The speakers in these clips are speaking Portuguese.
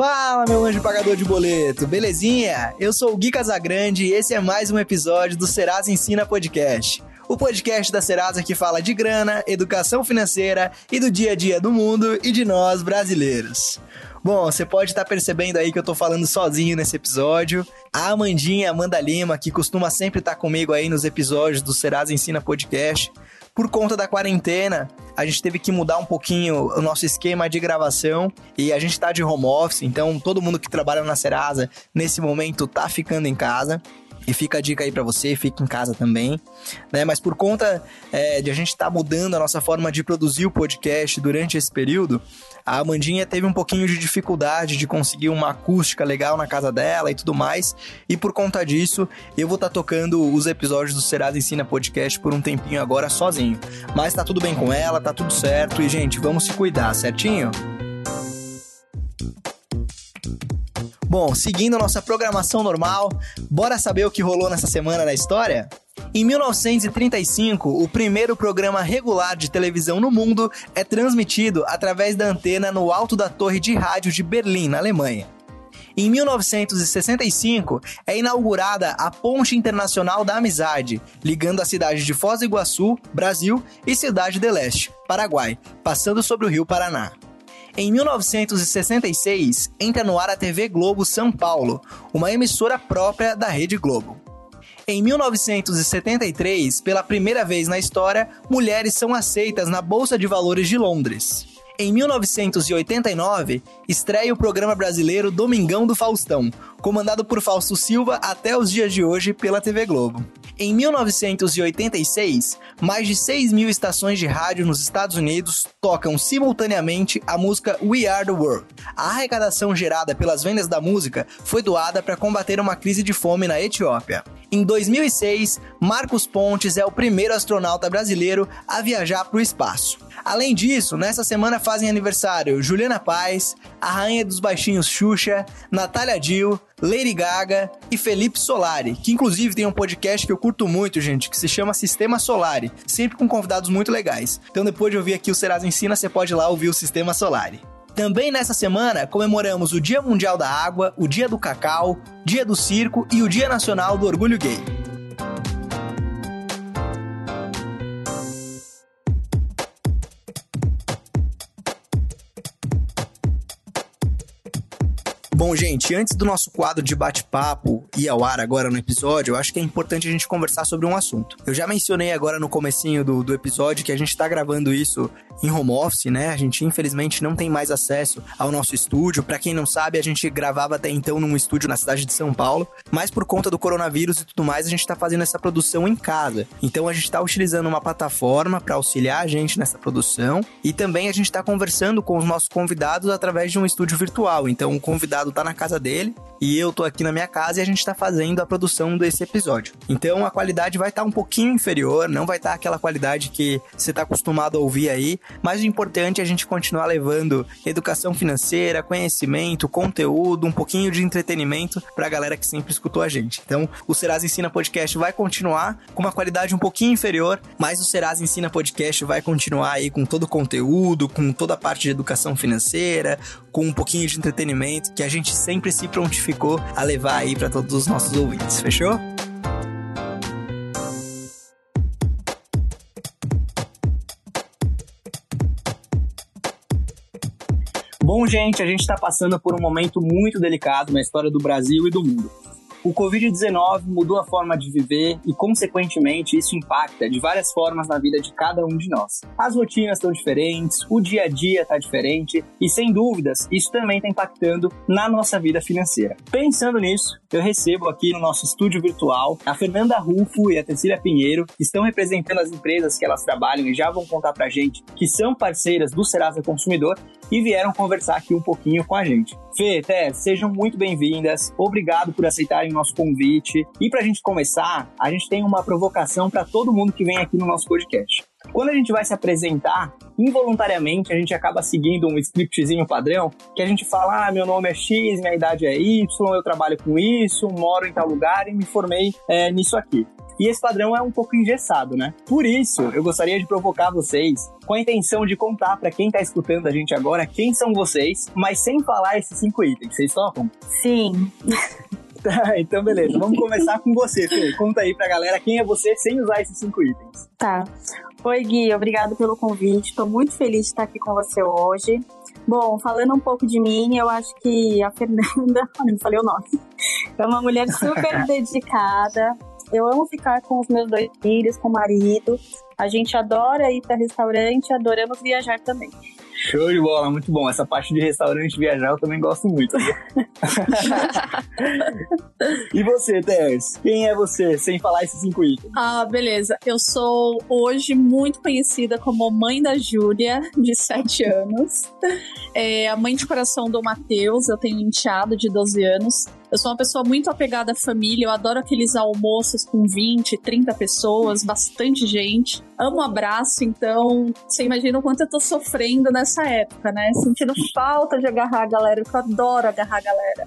Fala, meu anjo pagador de boleto, belezinha? Eu sou o Gui Casagrande e esse é mais um episódio do Serasa Ensina Podcast. O podcast da Serasa que fala de grana, educação financeira e do dia a dia do mundo e de nós brasileiros. Bom, você pode estar tá percebendo aí que eu tô falando sozinho nesse episódio. A Amandinha, Amanda Lima, que costuma sempre estar tá comigo aí nos episódios do Serasa Ensina Podcast, por conta da quarentena, a gente teve que mudar um pouquinho o nosso esquema de gravação e a gente tá de home office, então todo mundo que trabalha na Serasa nesse momento tá ficando em casa. E fica a dica aí para você, fique em casa também, né? Mas por conta é, de a gente estar tá mudando a nossa forma de produzir o podcast durante esse período, a Amandinha teve um pouquinho de dificuldade de conseguir uma acústica legal na casa dela e tudo mais. E por conta disso, eu vou estar tá tocando os episódios do Serasa Ensina Podcast por um tempinho agora sozinho. Mas tá tudo bem com ela, tá tudo certo. E, gente, vamos se cuidar, certinho? Bom, seguindo nossa programação normal, bora saber o que rolou nessa semana na história? Em 1935, o primeiro programa regular de televisão no mundo é transmitido através da antena no alto da torre de rádio de Berlim, na Alemanha. Em 1965, é inaugurada a Ponte Internacional da Amizade, ligando a cidade de Foz do Iguaçu, Brasil, e Cidade de Leste, Paraguai, passando sobre o rio Paraná. Em 1966, entra no ar a TV Globo São Paulo, uma emissora própria da Rede Globo. Em 1973, pela primeira vez na história, mulheres são aceitas na Bolsa de Valores de Londres. Em 1989, estreia o programa brasileiro Domingão do Faustão, comandado por Fausto Silva até os dias de hoje pela TV Globo. Em 1986, mais de 6 mil estações de rádio nos Estados Unidos tocam simultaneamente a música We Are the World. A arrecadação gerada pelas vendas da música foi doada para combater uma crise de fome na Etiópia. Em 2006, Marcos Pontes é o primeiro astronauta brasileiro a viajar para o espaço. Além disso, nessa semana fazem aniversário Juliana Paz, a rainha dos baixinhos Xuxa, Natália Dill, Lady Gaga e Felipe Solari, que inclusive tem um podcast que eu curto muito, gente, que se chama Sistema Solari, sempre com convidados muito legais. Então depois de ouvir aqui o Serasa Ensina, você pode ir lá ouvir o Sistema Solari. Também nessa semana comemoramos o Dia Mundial da Água, o Dia do Cacau, Dia do Circo e o Dia Nacional do Orgulho Gay. Bom, gente, antes do nosso quadro de bate-papo ir ao ar agora no episódio, eu acho que é importante a gente conversar sobre um assunto. Eu já mencionei agora no comecinho do, do episódio que a gente tá gravando isso em home office, né? A gente infelizmente não tem mais acesso ao nosso estúdio. Para quem não sabe, a gente gravava até então num estúdio na cidade de São Paulo, mas por conta do coronavírus e tudo mais, a gente tá fazendo essa produção em casa. Então a gente tá utilizando uma plataforma para auxiliar a gente nessa produção e também a gente tá conversando com os nossos convidados através de um estúdio virtual. Então o convidado tá na casa dele e eu tô aqui na minha casa e a gente tá fazendo a produção desse episódio. Então a qualidade vai estar tá um pouquinho inferior, não vai estar tá aquela qualidade que você tá acostumado a ouvir aí, mas o importante é a gente continuar levando educação financeira, conhecimento, conteúdo, um pouquinho de entretenimento pra galera que sempre escutou a gente. Então, o Serasa Ensina Podcast vai continuar com uma qualidade um pouquinho inferior, mas o Serasa Ensina Podcast vai continuar aí com todo o conteúdo, com toda a parte de educação financeira, com um pouquinho de entretenimento que a gente sempre se prontificou a levar aí para todos os nossos ouvintes, fechou? Bom, gente, a gente está passando por um momento muito delicado na história do Brasil e do mundo. O Covid-19 mudou a forma de viver e, consequentemente, isso impacta de várias formas na vida de cada um de nós. As rotinas estão diferentes, o dia a dia está diferente e, sem dúvidas, isso também está impactando na nossa vida financeira. Pensando nisso, eu recebo aqui no nosso estúdio virtual a Fernanda Rufo e a Cecília Pinheiro, que estão representando as empresas que elas trabalham e já vão contar pra gente que são parceiras do Serasa Consumidor e vieram conversar aqui um pouquinho com a gente. Fê, Té, sejam muito bem-vindas. Obrigado por aceitarem o nosso convite. E para a gente começar, a gente tem uma provocação para todo mundo que vem aqui no nosso podcast. Quando a gente vai se apresentar, involuntariamente a gente acaba seguindo um scriptzinho padrão, que a gente fala: ah, meu nome é X, minha idade é Y, eu trabalho com isso, moro em tal lugar e me formei é, nisso aqui. E esse padrão é um pouco engessado, né? Por isso, eu gostaria de provocar vocês com a intenção de contar para quem tá escutando a gente agora quem são vocês, mas sem falar esses cinco itens. Vocês topam? Sim. Tá, então beleza. Vamos começar com você, Fê. Conta aí pra galera quem é você sem usar esses cinco itens. Tá. Oi, Gui. Obrigado pelo convite. Tô muito feliz de estar aqui com você hoje. Bom, falando um pouco de mim, eu acho que a Fernanda, não falei o nome, é uma mulher super dedicada. Eu amo ficar com os meus dois filhos, com o marido. A gente adora ir para restaurante, adoramos viajar também. Show de bola, muito bom. Essa parte de restaurante viajar eu também gosto muito. e você, Tess? Quem é você, sem falar esses cinco itens? Ah, beleza. Eu sou hoje muito conhecida como mãe da Júlia, de 7 anos. É a mãe de coração do Matheus, eu tenho um enteado de 12 anos. Eu sou uma pessoa muito apegada à família, eu adoro aqueles almoços com 20, 30 pessoas, bastante gente. Amo abraço, então você imagina o quanto eu tô sofrendo nessa época, né? Sentindo falta de agarrar a galera, porque eu adoro agarrar a galera.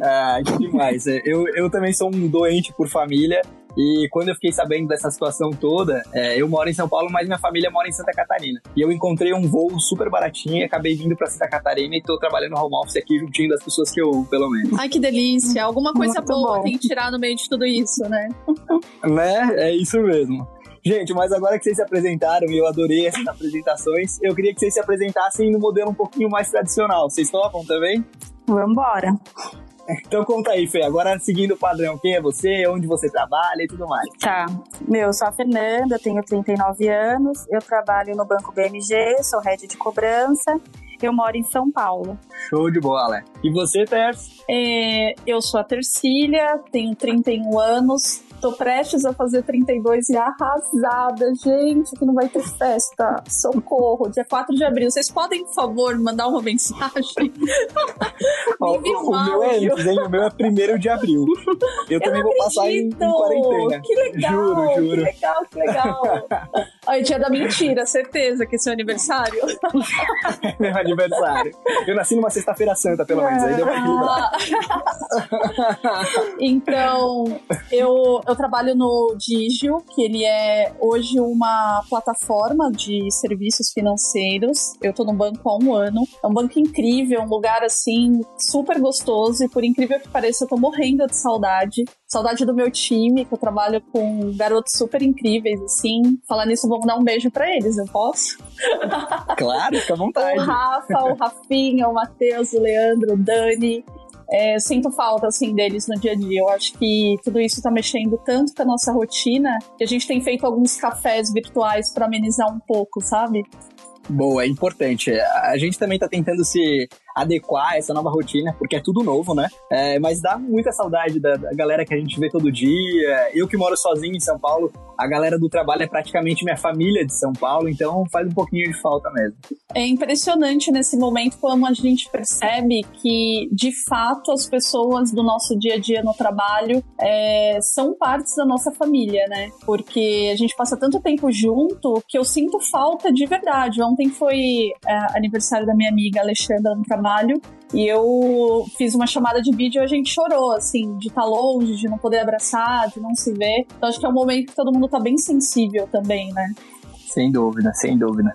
ah, demais. É, eu, eu também sou um doente por família. E quando eu fiquei sabendo dessa situação toda, é, eu moro em São Paulo, mas minha família mora em Santa Catarina. E eu encontrei um voo super baratinho e acabei vindo para Santa Catarina e tô trabalhando no home office aqui juntinho das pessoas que eu pelo menos. Ai, que delícia! Alguma coisa Muito boa bom. tem que tirar no meio de tudo isso, né? né? É isso mesmo. Gente, mas agora que vocês se apresentaram e eu adorei essas apresentações, eu queria que vocês se apresentassem no modelo um pouquinho mais tradicional. Vocês topam também? Vambora. Então conta aí, Fê. Agora seguindo o padrão, quem é você, onde você trabalha e tudo mais. Tá. Meu, eu sou a Fernanda, tenho 39 anos, eu trabalho no Banco BMG, sou head de cobrança. Eu moro em São Paulo. Show de bola. E você, Ters? É, eu sou a Tercília, tenho 31 anos, Tô prestes a fazer 32 e arrasada. Gente, que não vai ter festa. Socorro. Dia 4 de abril. Vocês podem, por favor, mandar uma mensagem? Ó, o, o meu é antes, hein? O meu é 1 de abril. Eu, eu também vou passar em, em, quarentena. Que legal. Juro, juro. Que legal, que legal. Olha, dia da mentira, certeza que é seu aniversário. meu aniversário. Eu nasci numa sexta-feira santa, pelo menos. Aí deu pra equilibrar. então, eu eu trabalho no Digio, que ele é hoje uma plataforma de serviços financeiros. Eu tô no banco há um ano. É um banco incrível, um lugar assim super gostoso e por incrível que pareça, eu tô morrendo de saudade. Saudade do meu time, que eu trabalho com garotos super incríveis, assim. Falar nisso, vou dar um beijo para eles, eu posso? Claro, fica à vontade. o Rafa, o Rafinha, o Matheus, o Leandro, o Dani. É, sinto falta, assim, deles no dia a dia. Eu acho que tudo isso tá mexendo tanto com a nossa rotina que a gente tem feito alguns cafés virtuais para amenizar um pouco, sabe? Boa, é importante. A gente também tá tentando se adequar essa nova rotina, porque é tudo novo, né? É, mas dá muita saudade da, da, galera que a gente vê todo dia. Eu que moro sozinho em São Paulo, a galera do trabalho é praticamente minha família de São Paulo, então faz um pouquinho de falta mesmo. É impressionante nesse momento como a gente percebe que, de fato, as pessoas do nosso dia a dia no trabalho é, são partes da nossa família, né? Porque a gente passa tanto tempo junto que eu sinto falta de verdade. Ontem foi é, aniversário da minha amiga Alexandra no trabalho trabalho e eu fiz uma chamada de vídeo e a gente chorou, assim, de estar tá longe, de não poder abraçar, de não se ver. Então acho que é um momento que todo mundo tá bem sensível também, né? Sem dúvida, sem dúvida.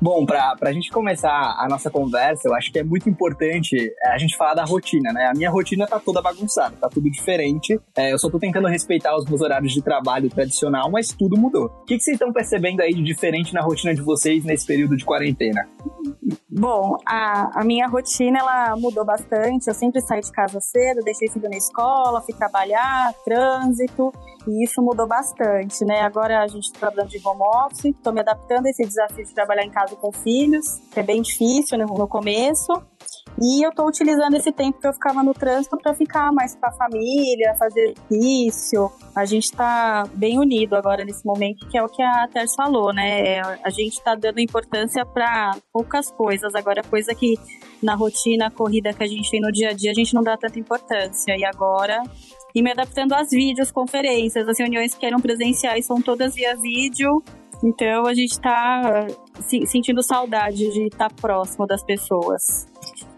Bom, para a gente começar a nossa conversa, eu acho que é muito importante é, a gente falar da rotina, né? A minha rotina tá toda bagunçada, tá tudo diferente. É, eu só tô tentando respeitar os meus horários de trabalho tradicional, mas tudo mudou. O que, que vocês estão percebendo aí de diferente na rotina de vocês nesse período de quarentena? Bom, a, a minha rotina ela mudou bastante. Eu sempre saí de casa cedo, deixei filho na escola, fui trabalhar, trânsito. E isso mudou bastante, né? Agora a gente está trabalhando de home office, estou me adaptando a esse desafio de trabalhar em casa com filhos, que é bem difícil no, no começo. E eu estou utilizando esse tempo que eu ficava no trânsito para ficar mais com a família, fazer exercício. A gente está bem unido agora nesse momento, que é o que a Ters falou, né? A gente está dando importância para poucas coisas. Agora, coisa que na rotina, corrida que a gente tem no dia a dia, a gente não dá tanta importância. E agora e me adaptando às vídeos, conferências, as reuniões que eram presenciais são todas via vídeo. Então a gente está sentindo saudade de estar próximo das pessoas.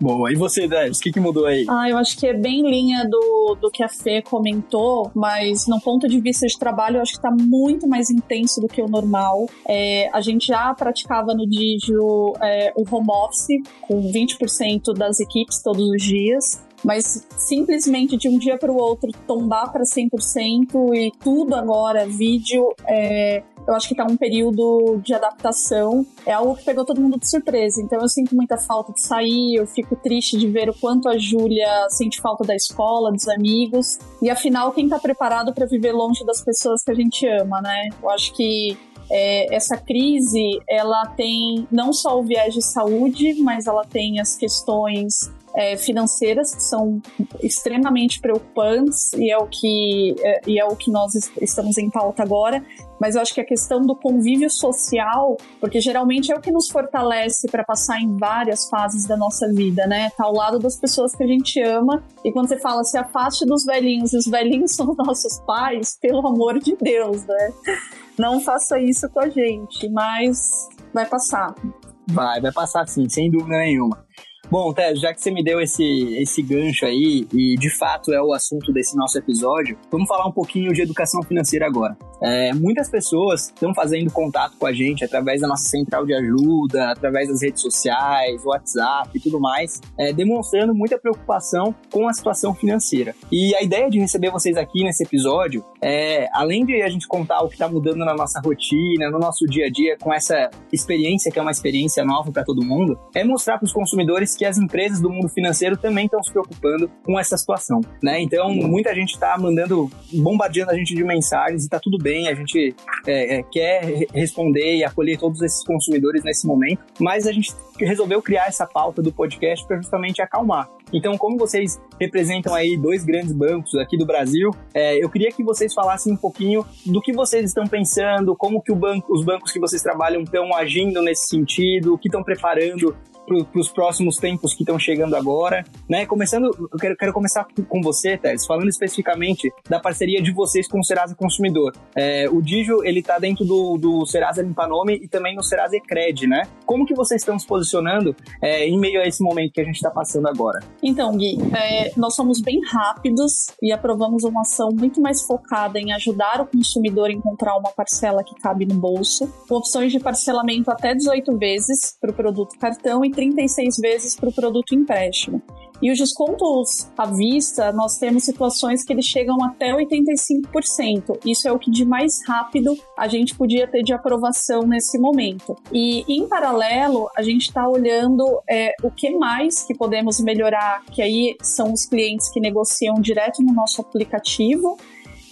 Boa. E você, Dez, o que, que mudou aí? Ah, eu acho que é bem linha do, do que a Fê comentou, mas no ponto de vista de trabalho, eu acho que está muito mais intenso do que o normal. É, a gente já praticava no Digio é, o home office, com 20% das equipes todos os dias mas simplesmente de um dia para o outro tombar para 100% e tudo agora, vídeo, é, eu acho que está um período de adaptação. É algo que pegou todo mundo de surpresa. Então eu sinto muita falta de sair, eu fico triste de ver o quanto a Júlia sente falta da escola, dos amigos. E afinal, quem está preparado para viver longe das pessoas que a gente ama, né? Eu acho que é, essa crise ela tem não só o viés de saúde, mas ela tem as questões é, financeiras que são extremamente preocupantes e é o que é, e é o que nós estamos em pauta agora. Mas eu acho que a questão do convívio social, porque geralmente é o que nos fortalece para passar em várias fases da nossa vida, né? Tá ao lado das pessoas que a gente ama. E quando você fala se afaste dos velhinhos, e os velhinhos são nossos pais, pelo amor de Deus, né? Não faça isso com a gente, mas vai passar. Vai, vai passar sim, sem dúvida nenhuma. Bom, Té, já que você me deu esse, esse gancho aí, e de fato é o assunto desse nosso episódio, vamos falar um pouquinho de educação financeira agora. É, muitas pessoas estão fazendo contato com a gente através da nossa central de ajuda, através das redes sociais, WhatsApp e tudo mais, é, demonstrando muita preocupação com a situação financeira. E a ideia de receber vocês aqui nesse episódio é, além de a gente contar o que está mudando na nossa rotina, no nosso dia a dia, com essa experiência que é uma experiência nova para todo mundo, é mostrar para os consumidores que as empresas do mundo financeiro também estão se preocupando com essa situação, né? Então, muita gente está mandando, bombardeando a gente de mensagens e está tudo bem, a gente é, é, quer responder e acolher todos esses consumidores nesse momento, mas a gente resolveu criar essa pauta do podcast para justamente acalmar. Então, como vocês representam aí dois grandes bancos aqui do Brasil, é, eu queria que vocês falassem um pouquinho do que vocês estão pensando, como que banco, os bancos que vocês trabalham estão agindo nesse sentido, o que estão preparando para os próximos tempos que estão chegando agora, né? Começando, eu quero, quero começar com você, Teres, falando especificamente da parceria de vocês com o Serasa Consumidor. É, o Digio, ele está dentro do, do Serasa Limpanome e também no Serasa Ecred, né? Como que vocês estão se posicionando é, em meio a esse momento que a gente está passando agora? Então, Gui, é, nós somos bem rápidos e aprovamos uma ação muito mais focada em ajudar o consumidor a encontrar uma parcela que cabe no bolso, com opções de parcelamento até 18 vezes para o produto cartão e 36 vezes para o produto empréstimo. E os descontos à vista, nós temos situações que eles chegam até 85%. Isso é o que de mais rápido a gente podia ter de aprovação nesse momento. E, em paralelo, a gente está olhando é, o que mais que podemos melhorar, que aí são os clientes que negociam direto no nosso aplicativo.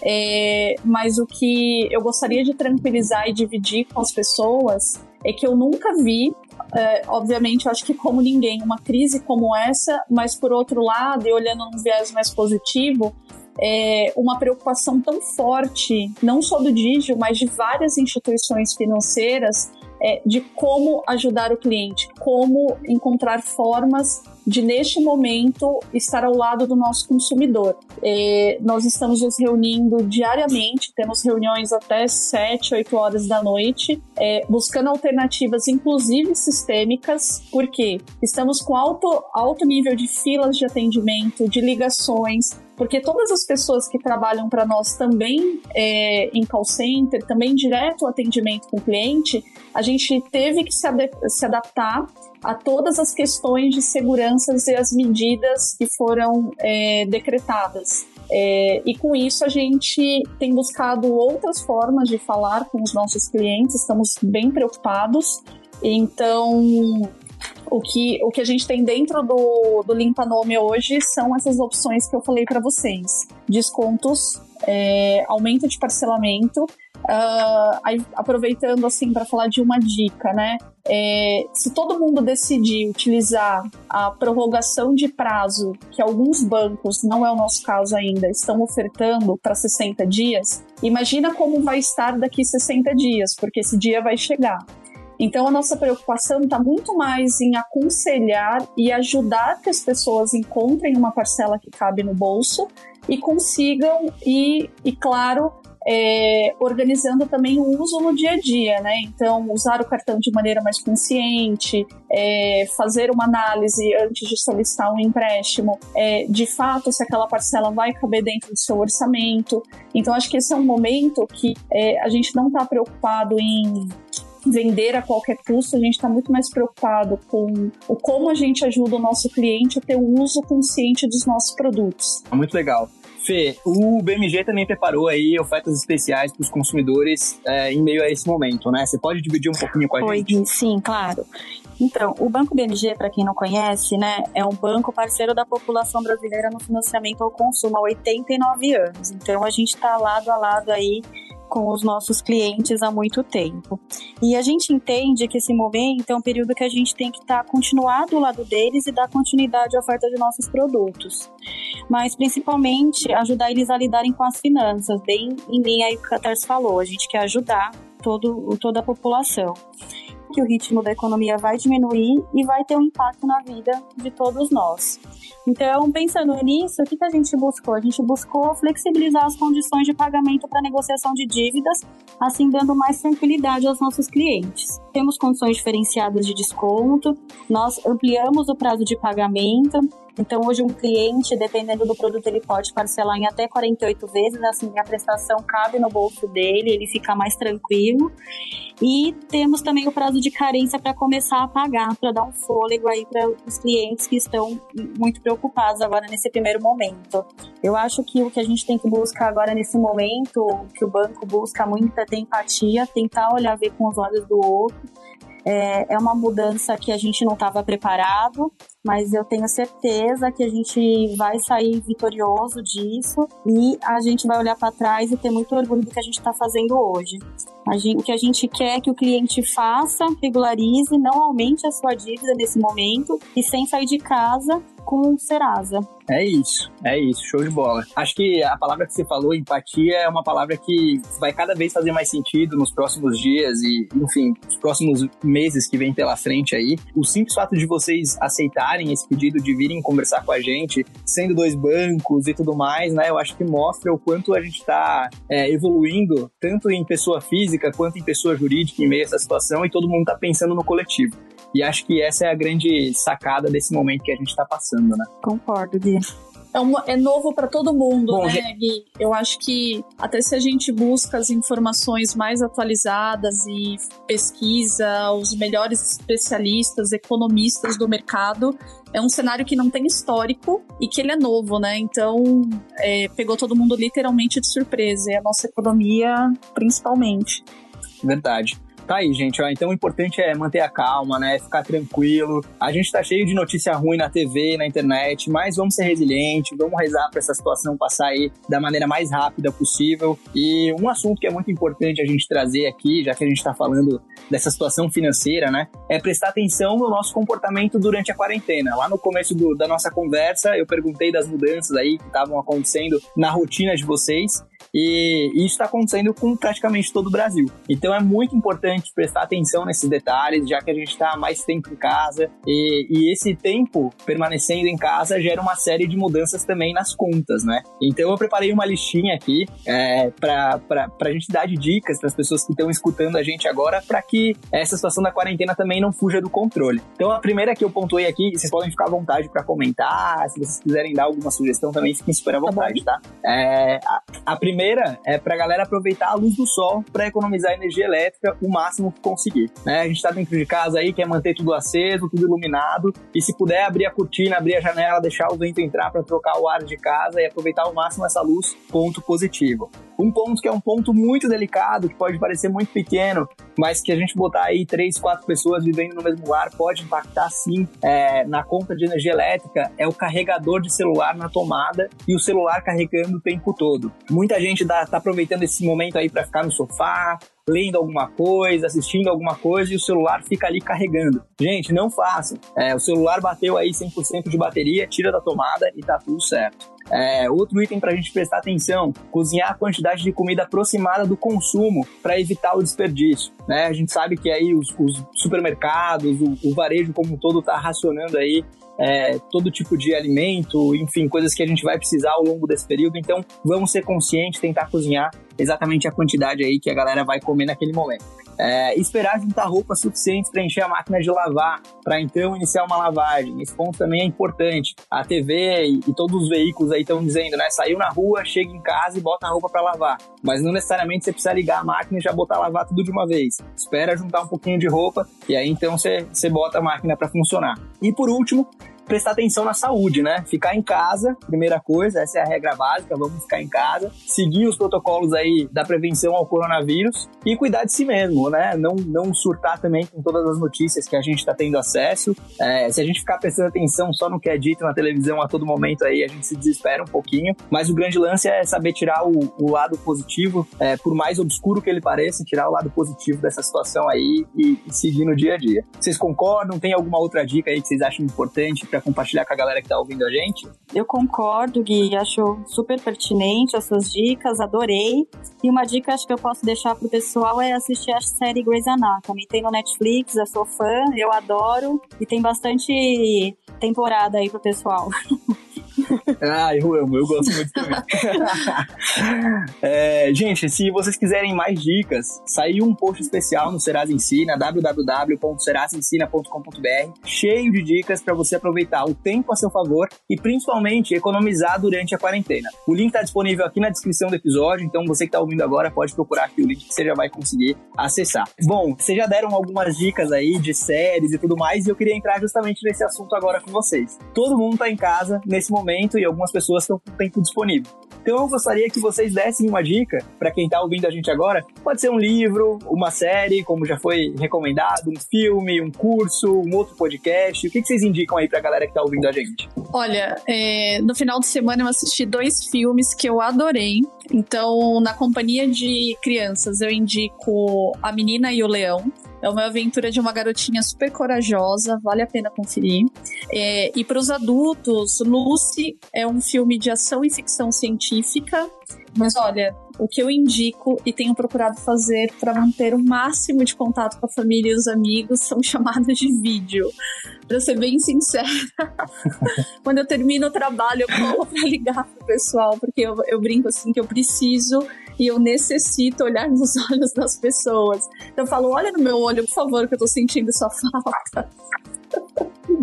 É, mas o que eu gostaria de tranquilizar e dividir com as pessoas é que eu nunca vi é, obviamente, acho que como ninguém, uma crise como essa, mas por outro lado, e olhando num viés mais positivo, é uma preocupação tão forte, não só do Digio, mas de várias instituições financeiras, é, de como ajudar o cliente, como encontrar formas de, neste momento, estar ao lado do nosso consumidor. É, nós estamos nos reunindo diariamente, temos reuniões até 7, 8 horas da noite, é, buscando alternativas, inclusive sistêmicas, porque estamos com alto, alto nível de filas de atendimento, de ligações, porque todas as pessoas que trabalham para nós também é, em call center, também direto atendimento com o cliente, a gente teve que se, ad se adaptar a todas as questões de segurança e as medidas que foram é, decretadas. É, e com isso a gente tem buscado outras formas de falar com os nossos clientes, estamos bem preocupados. Então, o que, o que a gente tem dentro do, do Limpa Nome hoje são essas opções que eu falei para vocês: descontos, é, aumento de parcelamento. Uh, aí, aproveitando assim para falar de uma dica, né? É, se todo mundo decidir utilizar a prorrogação de prazo que alguns bancos, não é o nosso caso ainda, estão ofertando para 60 dias, imagina como vai estar daqui 60 dias, porque esse dia vai chegar. Então, a nossa preocupação está muito mais em aconselhar e ajudar que as pessoas encontrem uma parcela que cabe no bolso e consigam, e, e claro, é, organizando também o uso no dia a dia, né? Então, usar o cartão de maneira mais consciente, é, fazer uma análise antes de solicitar um empréstimo, é, de fato, se aquela parcela vai caber dentro do seu orçamento. Então, acho que esse é um momento que é, a gente não está preocupado em vender a qualquer custo, a gente está muito mais preocupado com o como a gente ajuda o nosso cliente a ter o uso consciente dos nossos produtos. Muito legal. Fê, o BMG também preparou aí ofertas especiais para os consumidores é, em meio a esse momento, né? Você pode dividir um pouquinho com a Oi, gente? Sim, claro. Então, o Banco BMG, para quem não conhece, né, é um banco parceiro da população brasileira no financiamento ao consumo há 89 anos. Então, a gente está lado a lado aí com os nossos clientes há muito tempo. E a gente entende que esse momento é um período que a gente tem que estar tá, continuar do lado deles e dar continuidade à oferta de nossos produtos. Mas principalmente ajudar eles a lidarem com as finanças, bem em linha aí que a Catarse falou, a gente quer ajudar todo, toda a população que o ritmo da economia vai diminuir e vai ter um impacto na vida de todos nós. Então, pensando nisso, o que, que a gente buscou? A gente buscou flexibilizar as condições de pagamento para negociação de dívidas, assim dando mais tranquilidade aos nossos clientes. Temos condições diferenciadas de desconto, nós ampliamos o prazo de pagamento, então, hoje, um cliente, dependendo do produto, ele pode parcelar em até 48 vezes, assim, a prestação cabe no bolso dele, ele fica mais tranquilo. E temos também o prazo de carência para começar a pagar, para dar um fôlego aí para os clientes que estão muito preocupados agora nesse primeiro momento. Eu acho que o que a gente tem que buscar agora nesse momento, que o banco busca muito é ter empatia, tentar olhar ver com os olhos do outro. É, é uma mudança que a gente não estava preparado, mas eu tenho certeza que a gente vai sair vitorioso disso e a gente vai olhar para trás e ter muito orgulho do que a gente está fazendo hoje. Gente, o que a gente quer que o cliente faça, regularize, não aumente a sua dívida nesse momento e sem sair de casa com o Serasa. É isso, é isso, show de bola. Acho que a palavra que você falou, empatia, é uma palavra que vai cada vez fazer mais sentido nos próximos dias e, enfim, nos próximos meses que vem pela frente aí. O simples fato de vocês aceitarem esse pedido de virem conversar com a gente, sendo dois bancos e tudo mais, né, eu acho que mostra o quanto a gente está é, evoluindo, tanto em pessoa física quanto em pessoa jurídica em meio a essa situação e todo mundo está pensando no coletivo. E acho que essa é a grande sacada desse momento que a gente está passando, né? Concordo, Gui. É, uma, é novo para todo mundo, Bom, né, Gui? Eu acho que até se a gente busca as informações mais atualizadas e pesquisa os melhores especialistas, economistas do mercado, é um cenário que não tem histórico e que ele é novo, né? Então, é, pegou todo mundo literalmente de surpresa, e a nossa economia principalmente. Verdade. Tá aí, gente. Ó, então o importante é manter a calma, né? Ficar tranquilo. A gente tá cheio de notícia ruim na TV, na internet, mas vamos ser resilientes, vamos rezar para essa situação passar aí da maneira mais rápida possível. E um assunto que é muito importante a gente trazer aqui, já que a gente tá falando dessa situação financeira, né? É prestar atenção no nosso comportamento durante a quarentena. Lá no começo do, da nossa conversa, eu perguntei das mudanças aí que estavam acontecendo na rotina de vocês. E isso está acontecendo com praticamente todo o Brasil. Então é muito importante prestar atenção nesses detalhes, já que a gente está mais tempo em casa. E, e, esse tempo permanecendo em casa gera uma série de mudanças também nas contas, né? Então eu preparei uma listinha aqui é, para a gente dar de dicas para as pessoas que estão escutando a gente agora, para que essa situação da quarentena também não fuja do controle. Então a primeira que eu pontuei aqui, vocês podem ficar à vontade para comentar, se vocês quiserem dar alguma sugestão também, fiquem super à tá vontade, tá? É, a, a primeira primeira é para a galera aproveitar a luz do sol para economizar energia elétrica o máximo que conseguir. Né? A gente está dentro de casa aí, quer manter tudo aceso, tudo iluminado, e se puder abrir a cortina, abrir a janela, deixar o vento entrar para trocar o ar de casa e aproveitar ao máximo essa luz, ponto positivo. Um ponto que é um ponto muito delicado, que pode parecer muito pequeno, mas que a gente botar aí três, quatro pessoas vivendo no mesmo lar pode impactar sim é, na conta de energia elétrica, é o carregador de celular na tomada e o celular carregando o tempo todo. Muita gente está aproveitando esse momento aí para ficar no sofá, lendo alguma coisa, assistindo alguma coisa e o celular fica ali carregando. Gente, não façam. É, o celular bateu aí 100% de bateria, tira da tomada e tá tudo certo. É, outro item para a gente prestar atenção: cozinhar a quantidade de comida aproximada do consumo para evitar o desperdício. Né? A gente sabe que aí os, os supermercados, o, o, varejo como um todo está racionando aí é, todo tipo de alimento, enfim, coisas que a gente vai precisar ao longo desse período. Então, vamos ser conscientes, tentar cozinhar exatamente a quantidade aí que a galera vai comer naquele momento. É, esperar juntar roupas suficientes para encher a máquina de lavar, para então iniciar uma lavagem. Esse ponto também é importante. A TV e, e todos os veículos aí estão dizendo, né? Saiu na rua, chega em casa e bota a roupa para lavar. Mas não necessariamente você precisa ligar a máquina e já botar a lavar tudo de uma vez. Espera juntar um pouquinho de roupa e aí então você, você bota a máquina para funcionar. E por último, prestar atenção na saúde, né? Ficar em casa, primeira coisa, essa é a regra básica, vamos ficar em casa, seguir os protocolos aí da prevenção ao coronavírus e cuidar de si mesmo, né? Não, não surtar também com todas as notícias que a gente está tendo acesso. É, se a gente ficar prestando atenção só no que é dito na televisão a todo momento aí, a gente se desespera um pouquinho. Mas o grande lance é saber tirar o, o lado positivo, é, por mais obscuro que ele pareça, tirar o lado positivo dessa situação aí e, e seguir no dia a dia. Vocês concordam? Tem alguma outra dica aí que vocês acham importante para compartilhar com a galera que tá ouvindo a gente? Eu concordo, Gui, acho super pertinente as suas dicas, adorei. E uma dica acho que eu posso deixar pro pessoal é assistir a série Grey's Anatomy. Tem no Netflix, eu sou fã, eu adoro e tem bastante temporada aí pro pessoal. Ah, eu amo, eu gosto muito também. é, gente, se vocês quiserem mais dicas, saiu um post especial no Serasa Ensina, www.serasensina.com.br, cheio de dicas para você aproveitar o tempo a seu favor e principalmente economizar durante a quarentena. O link está disponível aqui na descrição do episódio, então você que está ouvindo agora pode procurar aqui o link que você já vai conseguir acessar. Bom, vocês já deram algumas dicas aí de séries e tudo mais, e eu queria entrar justamente nesse assunto agora com vocês. Todo mundo está em casa nesse momento e algumas pessoas estão com tempo disponível. Então eu gostaria que vocês dessem uma dica para quem está ouvindo a gente agora. Pode ser um livro, uma série, como já foi recomendado, um filme, um curso, um outro podcast. O que, que vocês indicam aí para a galera que está ouvindo a gente? Olha, é, no final de semana eu assisti dois filmes que eu adorei. Então, na companhia de crianças, eu indico A Menina e o Leão. É uma aventura de uma garotinha super corajosa, vale a pena conferir. É, e para os adultos, Lucy é um filme de ação e ficção científica. Mas olha, o que eu indico e tenho procurado fazer para manter o máximo de contato com a família e os amigos são chamadas de vídeo. Para ser bem sincera, quando eu termino o trabalho, eu colo para ligar pro pessoal, porque eu, eu brinco assim que eu preciso e eu necessito olhar nos olhos das pessoas. Então eu falo, olha no meu olho, por favor, que eu tô sentindo sua falta.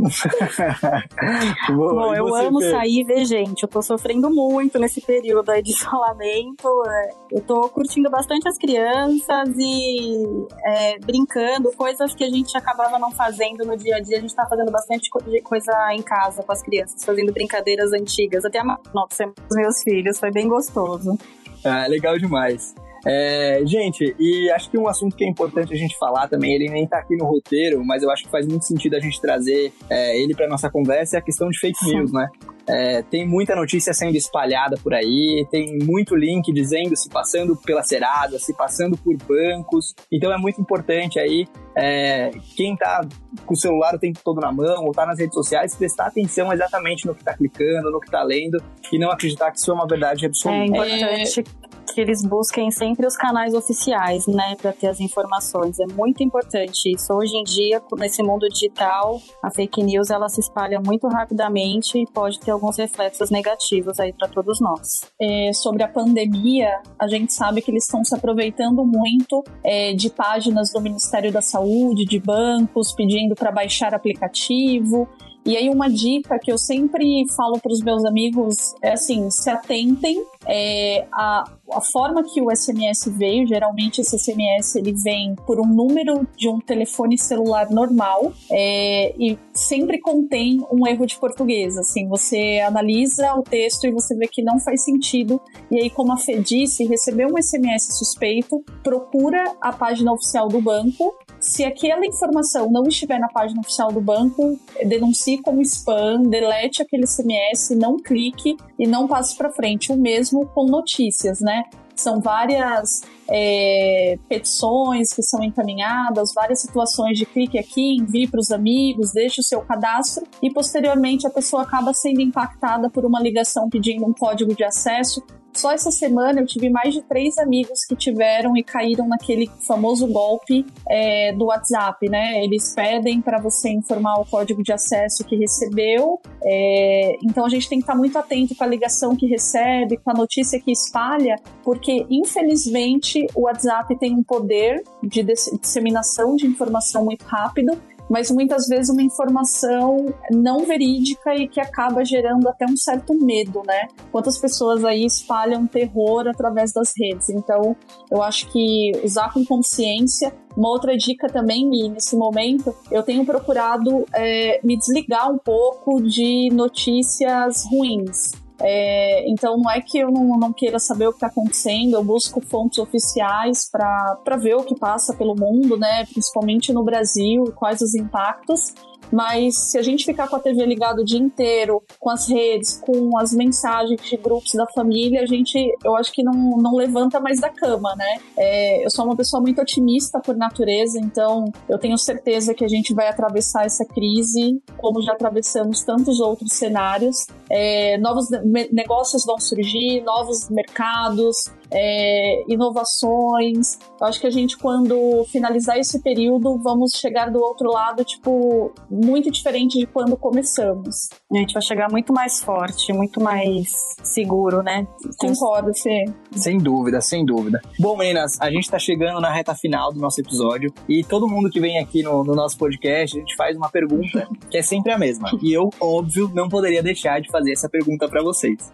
Bom, eu amo fez? sair e ver gente. Eu tô sofrendo muito nesse período aí de isolamento. É, eu tô curtindo bastante as crianças e é, brincando, coisas que a gente acabava não fazendo no dia a dia. A gente tá fazendo bastante coisa em casa com as crianças, fazendo brincadeiras antigas. Até a nossa, os meus filhos, foi bem gostoso. Ah, legal demais. É, gente, e acho que um assunto que é importante a gente falar também, ele nem tá aqui no roteiro, mas eu acho que faz muito sentido a gente trazer é, ele para nossa conversa, é a questão de fake news, né? É, tem muita notícia sendo espalhada por aí, tem muito link dizendo se passando pela Serasa, se passando por bancos. Então é muito importante aí é, quem tá com o celular o tempo todo na mão ou tá nas redes sociais prestar atenção exatamente no que tá clicando, no que tá lendo e não acreditar que isso é uma verdade absoluta. É importante que eles busquem sempre os canais oficiais, né, para ter as informações. É muito importante isso. Hoje em dia, nesse mundo digital, a fake news ela se espalha muito rapidamente e pode ter alguns reflexos negativos aí para todos nós. É, sobre a pandemia, a gente sabe que eles estão se aproveitando muito é, de páginas do Ministério da Saúde, de bancos, pedindo para baixar aplicativo. E aí, uma dica que eu sempre falo para os meus amigos é assim: se atentem é, a, a forma que o SMS veio, geralmente esse SMS ele vem por um número de um telefone celular normal é, e sempre contém um erro de português. Assim, você analisa o texto e você vê que não faz sentido. E aí, como a Fê disse, recebeu um SMS suspeito, procura a página oficial do banco. Se aquela informação não estiver na página oficial do banco, denuncie como spam, delete aquele SMS, não clique e não passe para frente. O mesmo mesmo com notícias, né? São várias é, petições que são encaminhadas, várias situações de clique aqui, envie para os amigos, deixe o seu cadastro e posteriormente a pessoa acaba sendo impactada por uma ligação pedindo um código de acesso. Só essa semana eu tive mais de três amigos que tiveram e caíram naquele famoso golpe é, do WhatsApp, né? Eles pedem para você informar o código de acesso que recebeu. É, então a gente tem que estar muito atento com a ligação que recebe, com a notícia que espalha, porque infelizmente o WhatsApp tem um poder de disseminação de informação muito rápido mas muitas vezes uma informação não verídica e que acaba gerando até um certo medo, né? Quantas pessoas aí espalham terror através das redes. Então, eu acho que usar com consciência. Uma outra dica também, nesse momento, eu tenho procurado é, me desligar um pouco de notícias ruins. É, então não é que eu não, não queira saber o que está acontecendo, eu busco fontes oficiais para ver o que passa pelo mundo, né? Principalmente no Brasil, quais os impactos. Mas se a gente ficar com a TV ligada o dia inteiro, com as redes, com as mensagens de grupos da família, a gente, eu acho que não, não levanta mais da cama, né? É, eu sou uma pessoa muito otimista por natureza, então eu tenho certeza que a gente vai atravessar essa crise, como já atravessamos tantos outros cenários. É, novos negócios vão surgir, novos mercados, é, inovações. Eu acho que a gente, quando finalizar esse período, vamos chegar do outro lado, tipo, muito diferente de quando começamos. A gente vai chegar muito mais forte, muito mais seguro, né? Concordo, Fê. Sem dúvida, sem dúvida. Bom, meninas, a gente tá chegando na reta final do nosso episódio e todo mundo que vem aqui no, no nosso podcast, a gente faz uma pergunta que é sempre a mesma. E eu, óbvio, não poderia deixar de fazer essa pergunta para vocês.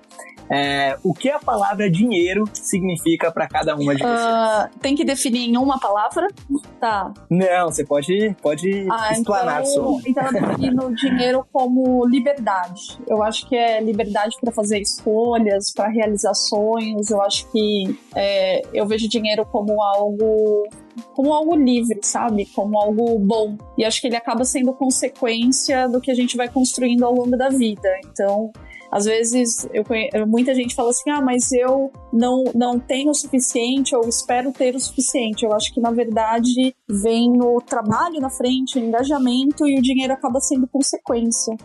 É, o que a palavra dinheiro significa para cada uma de vocês? Uh, tem que definir em uma palavra? Tá. Não, você pode, pode ah, explanar então, Então eu defino dinheiro como liberdade. Eu acho que é liberdade para fazer escolhas, para realizar sonhos. Eu acho que é, eu vejo dinheiro como algo como algo livre, sabe? Como algo bom. E acho que ele acaba sendo consequência do que a gente vai construindo ao longo da vida. Então, às vezes, eu muita gente fala assim: ah, mas eu não, não tenho o suficiente ou espero ter o suficiente. Eu acho que, na verdade, vem o trabalho na frente, o engajamento e o dinheiro acaba sendo consequência.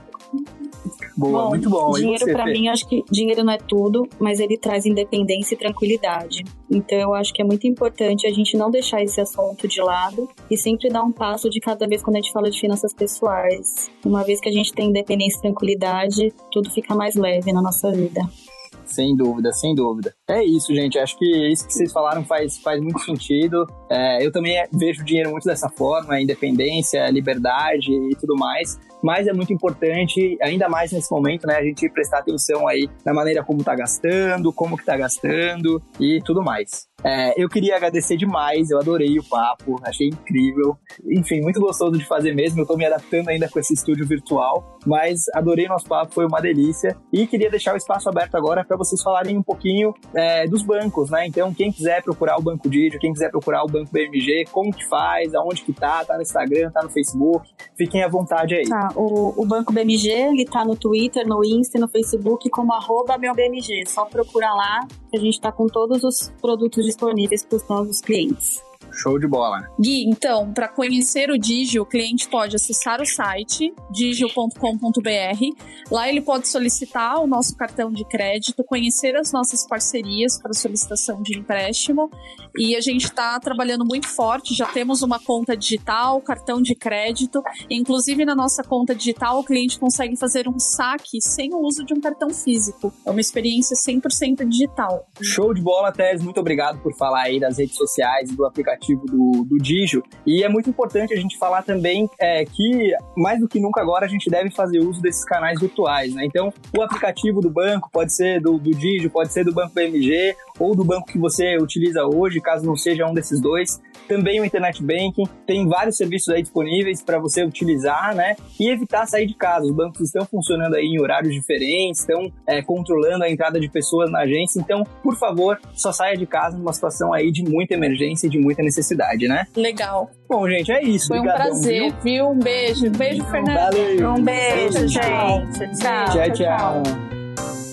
Boa, bom, muito bom. Dinheiro para mim, acho que dinheiro não é tudo, mas ele traz independência e tranquilidade. Então eu acho que é muito importante a gente não deixar esse assunto de lado e sempre dar um passo de cada vez quando a gente fala de finanças pessoais. Uma vez que a gente tem independência e tranquilidade, tudo fica mais leve na nossa vida. Sem dúvida, sem dúvida. É isso, gente. Acho que isso que vocês falaram faz, faz muito sentido. É, eu também vejo o dinheiro muito dessa forma, independência, liberdade e tudo mais mas é muito importante, ainda mais nesse momento, né, a gente prestar atenção aí na maneira como tá gastando, como que tá gastando e tudo mais. É, eu queria agradecer demais, eu adorei o papo, achei incrível. Enfim, muito gostoso de fazer mesmo. Eu tô me adaptando ainda com esse estúdio virtual, mas adorei nosso papo, foi uma delícia. E queria deixar o espaço aberto agora para vocês falarem um pouquinho é, dos bancos, né? Então, quem quiser procurar o Banco Didio, quem quiser procurar o Banco BMG, como que faz, aonde que tá, tá no Instagram, tá no Facebook, fiquem à vontade aí. Tá, o, o Banco BMG, ele tá no Twitter, no Insta no Facebook como arroba meu BMG. Só procurar lá, a gente tá com todos os produtos disponíveis para os novos clientes. Show de bola. Gui, então, para conhecer o Digio, o cliente pode acessar o site digio.com.br. Lá ele pode solicitar o nosso cartão de crédito, conhecer as nossas parcerias para solicitação de empréstimo. E a gente está trabalhando muito forte, já temos uma conta digital, cartão de crédito. Inclusive, na nossa conta digital, o cliente consegue fazer um saque sem o uso de um cartão físico. É uma experiência 100% digital. Show de bola, Tess. Muito obrigado por falar aí das redes sociais e do aplicativo aplicativo do, do Digio. E é muito importante a gente falar também é, que, mais do que nunca agora, a gente deve fazer uso desses canais virtuais, né? Então, o aplicativo do banco pode ser do, do Digio, pode ser do Banco BMG ou do banco que você utiliza hoje, caso não seja um desses dois. Também o Internet Banking, tem vários serviços aí disponíveis para você utilizar, né? E evitar sair de casa. Os bancos estão funcionando aí em horários diferentes, estão é, controlando a entrada de pessoas na agência. Então, por favor, só saia de casa numa situação aí de muita emergência e de muita necessidade, né? Legal. Bom, gente, é isso. Foi Obrigadão, um prazer, viu? viu? Um beijo. Beijo, Fernando. Valeu. Um beijo, beijo gente. Tchau, tchau. tchau. tchau.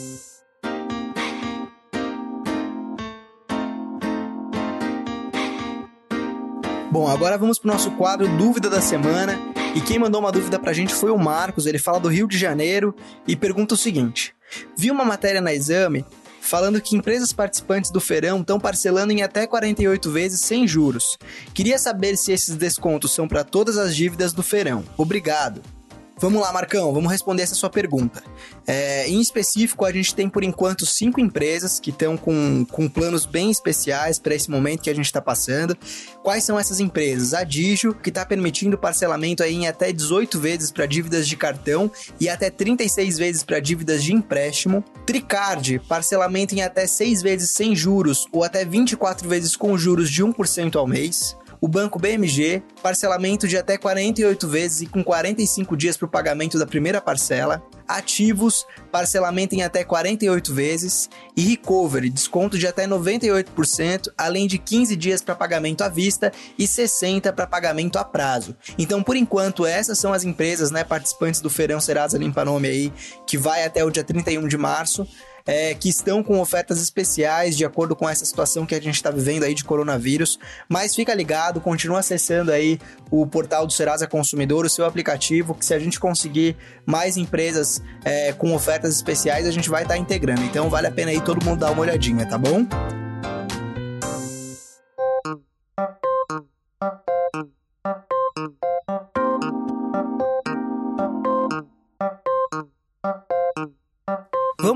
Bom, agora vamos para o nosso quadro Dúvida da Semana. E quem mandou uma dúvida para a gente foi o Marcos. Ele fala do Rio de Janeiro e pergunta o seguinte: Vi uma matéria na exame falando que empresas participantes do feirão estão parcelando em até 48 vezes sem juros. Queria saber se esses descontos são para todas as dívidas do feirão. Obrigado. Vamos lá, Marcão, vamos responder essa sua pergunta. É, em específico, a gente tem por enquanto cinco empresas que estão com, com planos bem especiais para esse momento que a gente está passando. Quais são essas empresas? A Digio, que está permitindo parcelamento aí em até 18 vezes para dívidas de cartão e até 36 vezes para dívidas de empréstimo. Tricard, parcelamento em até 6 vezes sem juros ou até 24 vezes com juros de 1% ao mês o Banco BMG, parcelamento de até 48 vezes e com 45 dias para o pagamento da primeira parcela, ativos, parcelamento em até 48 vezes. E recovery, desconto de até 98%, além de 15 dias para pagamento à vista e 60 para pagamento a prazo. Então, por enquanto, essas são as empresas, né, participantes do Feirão Serasa Limpa Nome aí, que vai até o dia 31 de março é, que estão com ofertas especiais de acordo com essa situação que a gente está vivendo aí de coronavírus. Mas fica ligado, continua acessando aí o portal do Serasa Consumidor, o seu aplicativo, que se a gente conseguir mais empresas é, com ofertas especiais, a gente vai estar tá integrando. Então vale a pena aí todo mundo dar uma olhadinha, tá bom?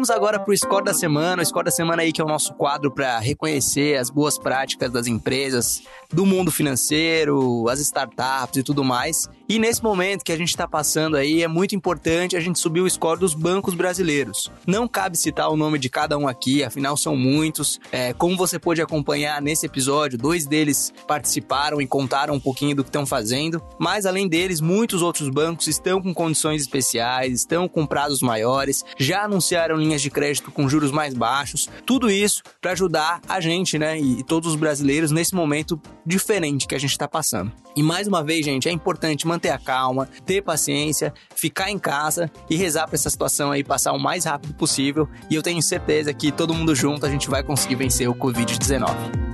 Vamos agora para o Score da Semana. O Score da Semana aí que é o nosso quadro para reconhecer as boas práticas das empresas, do mundo financeiro, as startups e tudo mais. E nesse momento que a gente está passando aí, é muito importante a gente subir o score dos bancos brasileiros. Não cabe citar o nome de cada um aqui, afinal são muitos. É, como você pôde acompanhar nesse episódio, dois deles participaram e contaram um pouquinho do que estão fazendo. Mas além deles, muitos outros bancos estão com condições especiais, estão com prazos maiores, já anunciaram linhas de crédito com juros mais baixos. Tudo isso para ajudar a gente, né, e todos os brasileiros nesse momento diferente que a gente está passando. E mais uma vez, gente, é importante manter a calma, ter paciência, ficar em casa e rezar para essa situação aí passar o mais rápido possível. E eu tenho certeza que todo mundo junto a gente vai conseguir vencer o Covid-19.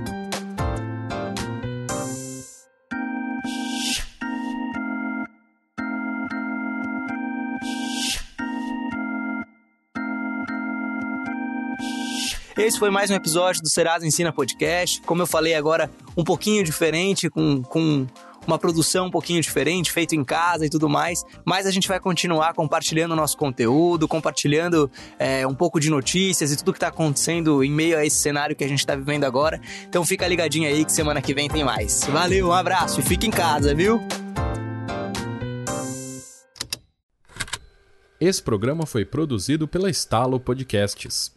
Esse foi mais um episódio do Serasa Ensina Podcast. Como eu falei agora, um pouquinho diferente, com, com uma produção um pouquinho diferente, feito em casa e tudo mais. Mas a gente vai continuar compartilhando o nosso conteúdo, compartilhando é, um pouco de notícias e tudo que está acontecendo em meio a esse cenário que a gente está vivendo agora. Então fica ligadinho aí que semana que vem tem mais. Valeu, um abraço e fique em casa, viu? Esse programa foi produzido pela Estalo Podcasts.